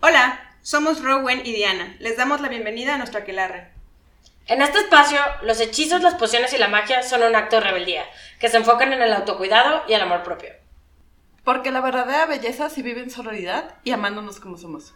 Hola, somos Rowen y Diana. Les damos la bienvenida a nuestro aquelarre. En este espacio, los hechizos, las pociones y la magia son un acto de rebeldía, que se enfocan en el autocuidado y el amor propio. Porque la verdadera belleza se vive en sororidad y amándonos como somos.